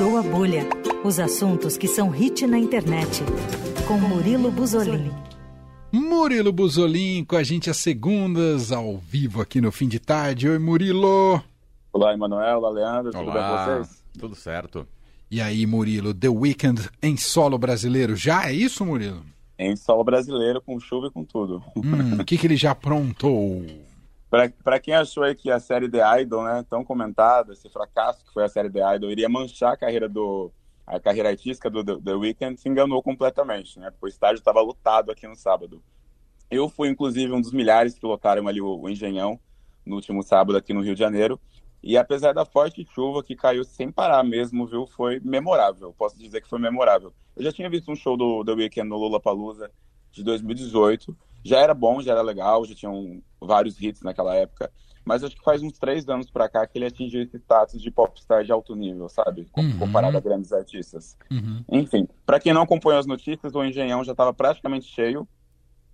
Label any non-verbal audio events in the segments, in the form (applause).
Furou a Bolha. Os assuntos que são hit na internet. Com Murilo Buzolin. Murilo Buzolin com a gente às segundas, ao vivo aqui no fim de tarde. Oi, Murilo. Olá, Emanuel, olá, Leandro, Olá, tudo bem com vocês? Tudo certo. E aí, Murilo, The Weeknd em solo brasileiro. Já é isso, Murilo? Em solo brasileiro, com chuva e com tudo. Hum, o que, que ele já aprontou? Pra quem achou aí que a série The Idol, né, tão comentada, esse fracasso que foi a série The Idol, iria manchar a carreira do a carreira artística do The, The Weeknd, se enganou completamente, né? Porque o estádio estava lotado aqui no sábado. Eu fui, inclusive, um dos milhares que lotaram ali o, o Engenhão no último sábado aqui no Rio de Janeiro. E apesar da forte chuva que caiu sem parar mesmo, viu, foi memorável. Posso dizer que foi memorável. Eu já tinha visto um show do The Weeknd no Lollapalooza de 2018. Já era bom, já era legal, já tinham vários hits naquela época. Mas acho que faz uns três anos pra cá que ele atingiu esse status de popstar de alto nível, sabe? Uhum. Comparado a grandes artistas. Uhum. Enfim, para quem não acompanhou as notícias, o Engenhão já estava praticamente cheio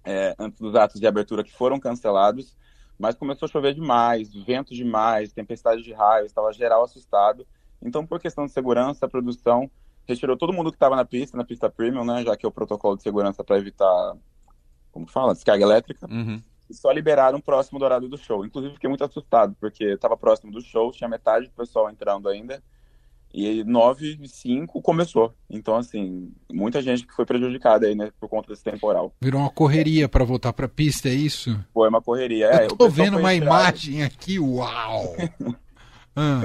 é, antes dos atos de abertura que foram cancelados, mas começou a chover demais, vento demais, tempestade de raios, estava geral assustado. Então, por questão de segurança, a produção retirou todo mundo que estava na pista, na pista premium, né? Já que é o protocolo de segurança para evitar, como fala, descarga elétrica. Uhum. E só liberaram próximo do horário do show. Inclusive, fiquei muito assustado, porque estava próximo do show, tinha metade do pessoal entrando ainda. E 9 e 5 começou. Então, assim, muita gente que foi prejudicada aí, né, por conta desse temporal. Virou uma correria para voltar pra pista, é isso? Foi uma correria. É, Eu tô vendo uma imagem aqui, uau! (laughs) Ah,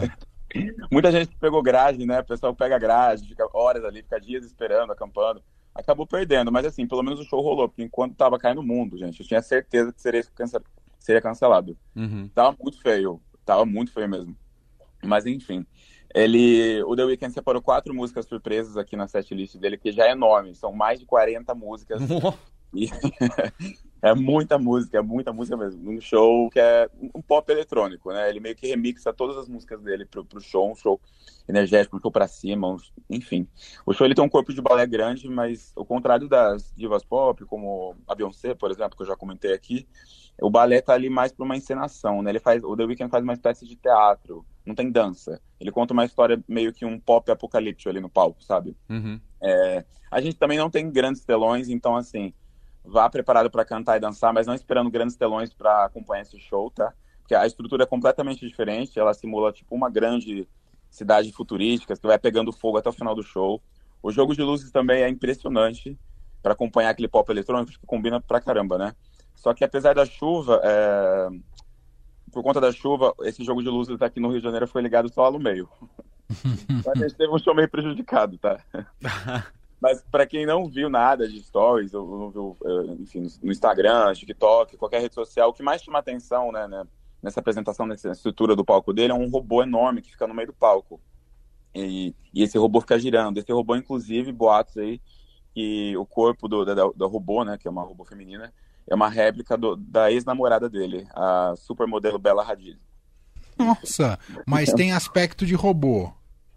Muita gente pegou grade, né? O pessoal pega grade, fica horas ali, fica dias esperando, acampando. Acabou perdendo, mas assim, pelo menos o show rolou, porque enquanto tava caindo o mundo, gente, eu tinha certeza que seria, cance- seria cancelado. Uhum. Tava muito feio, tava muito feio mesmo. Mas enfim, ele, o The Weeknd separou quatro músicas surpresas aqui na setlist dele, que já é enorme, são mais de 40 músicas. E (laughs) é muita música, é muita música mesmo. Um show que é um pop eletrônico, né? Ele meio que remixa todas as músicas dele pro, pro show, um show energético, um show pra cima, um- enfim. O show ele tem um corpo de balé grande, mas ao contrário das divas pop, como a Beyoncé, por exemplo, que eu já comentei aqui, o balé tá ali mais pra uma encenação, né? Ele faz, o The Weeknd faz uma espécie de teatro, não tem dança. Ele conta uma história meio que um pop apocalíptico ali no palco, sabe? Uhum. É, a gente também não tem grandes telões, então assim, vá preparado para cantar e dançar, mas não esperando grandes telões para acompanhar esse show, tá? Porque a estrutura é completamente diferente, ela simula tipo uma grande cidade futurística que vai pegando fogo até o final do show. O jogo de luzes também é impressionante para acompanhar aquele pop eletrônico que combina pra caramba, né? Só que apesar da chuva, é, por conta da chuva, esse jogo de luzes aqui no Rio de Janeiro foi ligado só lá no meio. (laughs) A gente teve um show meio prejudicado, tá? (laughs) Mas para quem não viu nada de stories, ou não viu, eh, enfim, no Instagram, TikTok, qualquer rede social, o que mais chama atenção, né, né, nessa apresentação, nessa estrutura do palco dele, é um robô enorme que fica no meio do palco. E, e esse robô fica girando. Esse robô, inclusive, boatos aí, que o corpo do, da, da robô, né, que é uma robô feminina, é uma réplica do- da ex-namorada dele, a supermodelo Bella Hadid. nossa, mas tem aspecto de robô.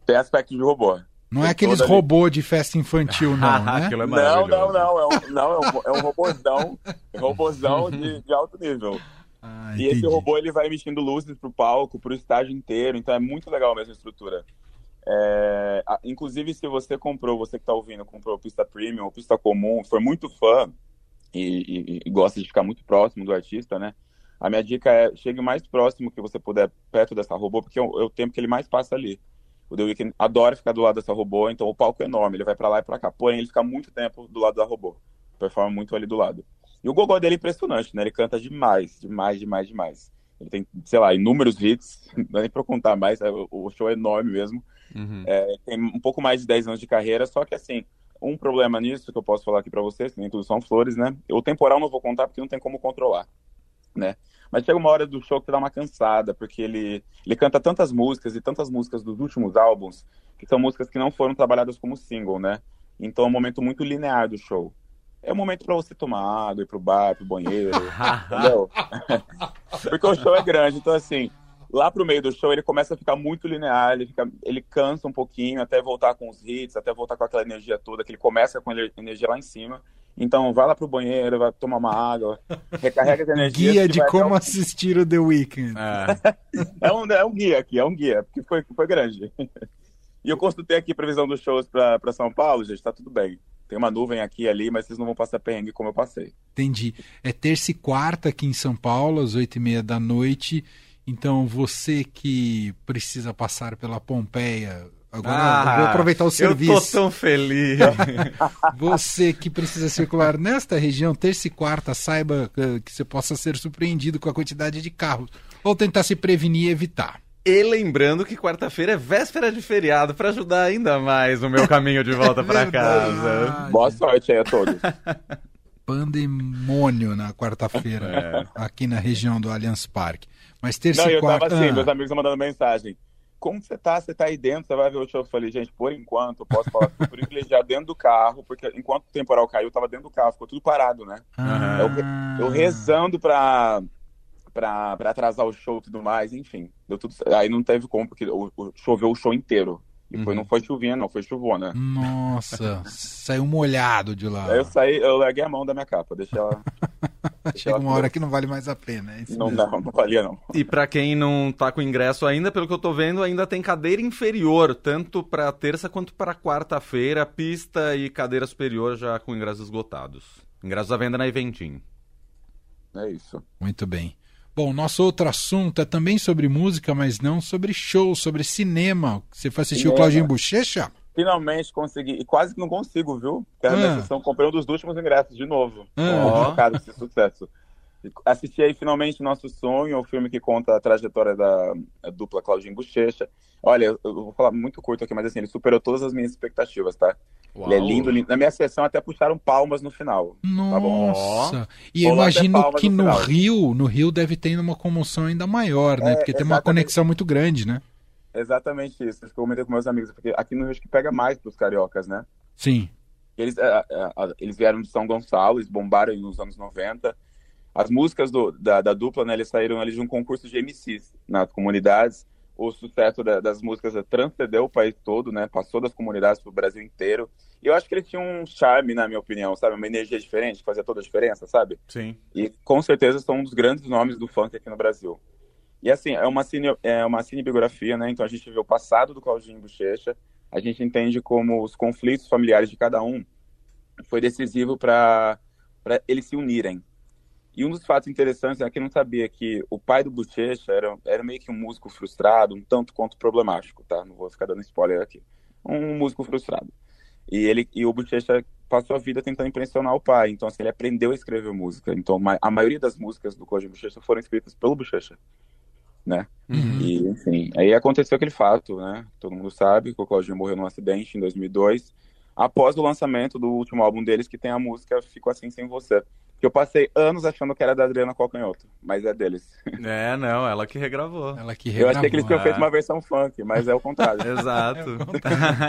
Tem aspecto de robô. Não é aqueles robô de festa infantil, (laughs) não, né? Aquilo é Não, não, não, é um, não, é um, é um robôzão, (laughs) robôzão de, de alto nível. Ah, E esse robô ele vai emitindo luzes pro palco, pro estádio inteiro, então é muito legal mesmo a estrutura. É, inclusive, se você comprou, você que tá ouvindo, comprou pista premium ou pista comum, for muito fã e, e- e gosta de ficar muito próximo do artista, né? A minha dica é chegue o mais próximo que você puder perto dessa robô, porque é o, é o tempo que ele mais passa ali. O The Weeknd adora ficar do lado dessa robô, então o palco é enorme, ele vai pra lá e pra cá. Porém, ele fica muito tempo do lado da robô. Performa muito ali do lado. E o gogó dele é impressionante, né? Ele canta demais, demais, demais, demais. Ele tem, sei lá, inúmeros hits, (laughs) não dá nem pra contar mais, é, o- show é enorme mesmo. Uhum. É, tem um pouco mais de 10 anos de carreira, só que assim, um problema nisso que eu posso falar aqui pra vocês, que nem tudo são flores, né? O temporal não vou contar porque não tem como controlar, né? Mas chega uma hora do show que dá uma cansada, porque ele, ele canta tantas músicas e tantas músicas dos últimos álbuns, que são músicas que não foram trabalhadas como single, né? Então é um momento muito linear do show. É um momento pra você tomar água, ir pro bar, pro banheiro, (laughs) entendeu? (laughs) Porque o show é grande, então assim, lá pro meio do show ele começa a ficar muito linear, ele, fica, ele cansa um pouquinho até voltar com os hits, até voltar com aquela energia toda, que ele começa com a energia lá em cima. Então vai lá pro banheiro, vai tomar uma água, recarrega as (laughs) energias. Guia de como o- assistir o The Weeknd. É. (laughs) É um, é um guia aqui, é um guia, porque foi, foi grande. E eu consultei aqui a previsão dos shows para São Paulo, gente, tá tudo bem. Tem uma nuvem aqui e ali, mas vocês não vão passar perrengue como eu passei. Entendi. É terça e quarta aqui em São Paulo, às oito e meia da noite. Então, você que precisa passar pela Pompeia, agora Ah, vou aproveitar o serviço. Eu tô tão feliz. (laughs) Você que precisa circular nesta região, terça e quarta, saiba eh, que você possa ser surpreendido com a quantidade de carros. Ou tentar se prevenir e evitar. e lembrando que quarta-feira é véspera de feriado para ajudar ainda mais o meu caminho de volta para (laughs) casa. Boa sorte aí a todos. (laughs) Pandemônio na quarta-feira, aqui na região do Allianz Parque. Mas terça Não, e eu tava quarta. assim, Ah, meus amigos mandando mensagem. Como você tá? Você tá aí dentro, você vai ver o show. Eu falei, gente, por enquanto, eu posso falar que fui (laughs) privilegiado dentro do carro, porque enquanto o temporal caiu, eu tava dentro do carro, ficou tudo parado, né? ah, Eu rezando pra, pra, pra atrasar o show e tudo mais, enfim. Deu tudo. Aí não teve como, porque o, o- choveu o show inteiro. E foi, Uhum. não foi chuvinha, não, foi chuvona. Nossa, (laughs) saiu molhado de lá. Aí eu saí, eu larguei a mão da minha capa, deixei ela. (laughs) Chega uma hora que não vale mais a pena. É isso Não, mesmo. não, não valia não. E pra quem não tá com ingresso ainda, pelo que eu tô vendo, ainda tem cadeira inferior, tanto pra terça quanto pra quarta-feira, pista e cadeira superior já com ingressos esgotados. Ingressos à venda na Eventim. É isso. Muito bem. Bom, nosso outro assunto é também sobre música, mas não sobre show, sobre cinema. Você foi assistir o Cinema. Claudinho Bochecha? Finalmente consegui, e quase que não consigo, viu? Quero Ah. minha sessão, comprei um dos últimos ingressos de novo. Ah. Chocado com esse sucesso. Assisti aí finalmente Nosso Sonho, o filme que conta a trajetória da a dupla Claudinho Bochecha. Olha, eu, eu vou falar muito curto aqui, mas assim, ele superou todas as minhas expectativas, tá? Ele é lindo, lindo. Na minha sessão até puxaram palmas no final. Tá bom. Nossa! E eu imagino que no no. Rio, no Rio deve ter uma comoção ainda maior, né? É, Porque tem uma conexão muito grande, né? Exatamente isso. Eu comentei com meus amigos, porque aqui no Rio que pega mais pros cariocas, né? Sim. Eles, é, é, é, eles vieram de São Gonçalo, eles bombaram nos anos 90. As músicas do- da, da dupla, né, eles saíram ali de um concurso de MCs nas comunidades. O sucesso da- das músicas transcendeu o país todo, né? Passou das comunidades para o Brasil inteiro. E eu acho que ele tinha um charme, na minha opinião, sabe? Uma energia diferente, que fazia toda a diferença, sabe? Sim. E com certeza são um dos grandes nomes do funk aqui no Brasil. E assim, é uma, cine, é uma cinebiografia, né? Então a gente vê o passado do Claudinho Bochecha, a gente entende como os conflitos familiares de cada um foi decisivo para eles se unirem. E um dos fatos interessantes é que não sabia que o pai do Bochecha era, era meio que um músico frustrado, um tanto quanto problemático, tá? Não vou ficar dando spoiler aqui. Um músico frustrado. E ele e o Bochecha passou a vida tentando impressionar o pai. Então, assim, ele aprendeu a escrever música. Então, a maioria das músicas do Claudinho Bochecha foram escritas pelo Bochecha, né? Uhum. E, enfim, aí aconteceu aquele fato, né? Todo mundo sabe que o Claudinho morreu num acidente em 2002, após o lançamento do último álbum deles, que tem a música Fico Assim Sem Você. Que eu passei anos achando que era da Adriana Calcanhoto, mas é deles. (laughs) É, não, ela que regravou. Ela que Eu achei que eles regravou. tinham é. feito uma versão funk, mas é o contrário. (laughs) Exato.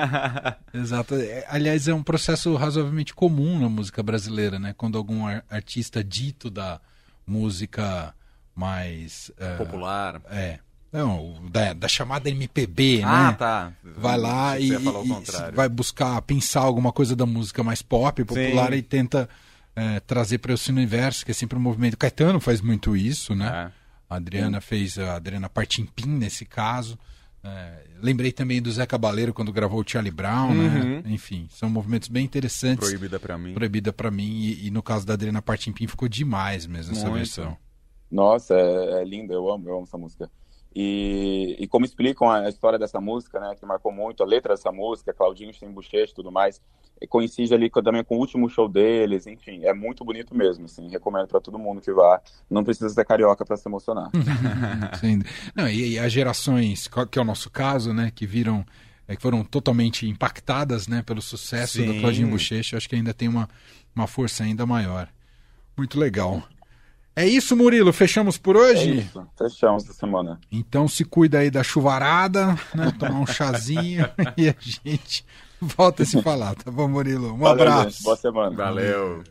(laughs) Exato. É, Aliás, é um processo razoavelmente comum na música brasileira, né? Quando algum ar- artista dito da música mais. é, Popular. É. Não, da, da chamada MPB, Ah, né? tá. Vai lá e, e- vai buscar pensar alguma coisa da música mais pop, popular Sim. e tenta é, trazer para esse universo, que é sempre um movimento. Caetano faz muito isso, né? É. A Adriana fez a Adriana Partimpim nesse caso. É, lembrei também do Zé Cabaleiro quando gravou o Charlie Brown, né? Uhum. Enfim, são movimentos bem interessantes. Proibida pra mim. Proibida para mim e, e no caso da Adriana Partimpim ficou demais mesmo essa Muito. versão. Nossa, é, é linda, eu amo, eu amo essa música. E, e como explicam a história dessa música, né, que marcou muito a letra dessa música, Claudinho sem bochecha e tudo mais, e coincide ali com- também com o último show deles, enfim, é muito bonito mesmo, assim, recomendo para todo mundo que vá. Não precisa ser carioca para se emocionar. (laughs) Sim. Não, e, e as gerações, que é o nosso caso, né, que viram, é, que foram totalmente impactadas, né, pelo sucesso do Sim. Claudinho Bochecha, acho que ainda tem uma, uma força ainda maior. Muito legal. É isso, Murilo, fechamos por É hoje? isso, fechamos essa semana. Então se cuida aí da chuvarada, né, tomar um chazinho (laughs) e a gente volta a se falar, tá bom, Murilo? Um Valeu, abraço. gente, boa semana. Valeu.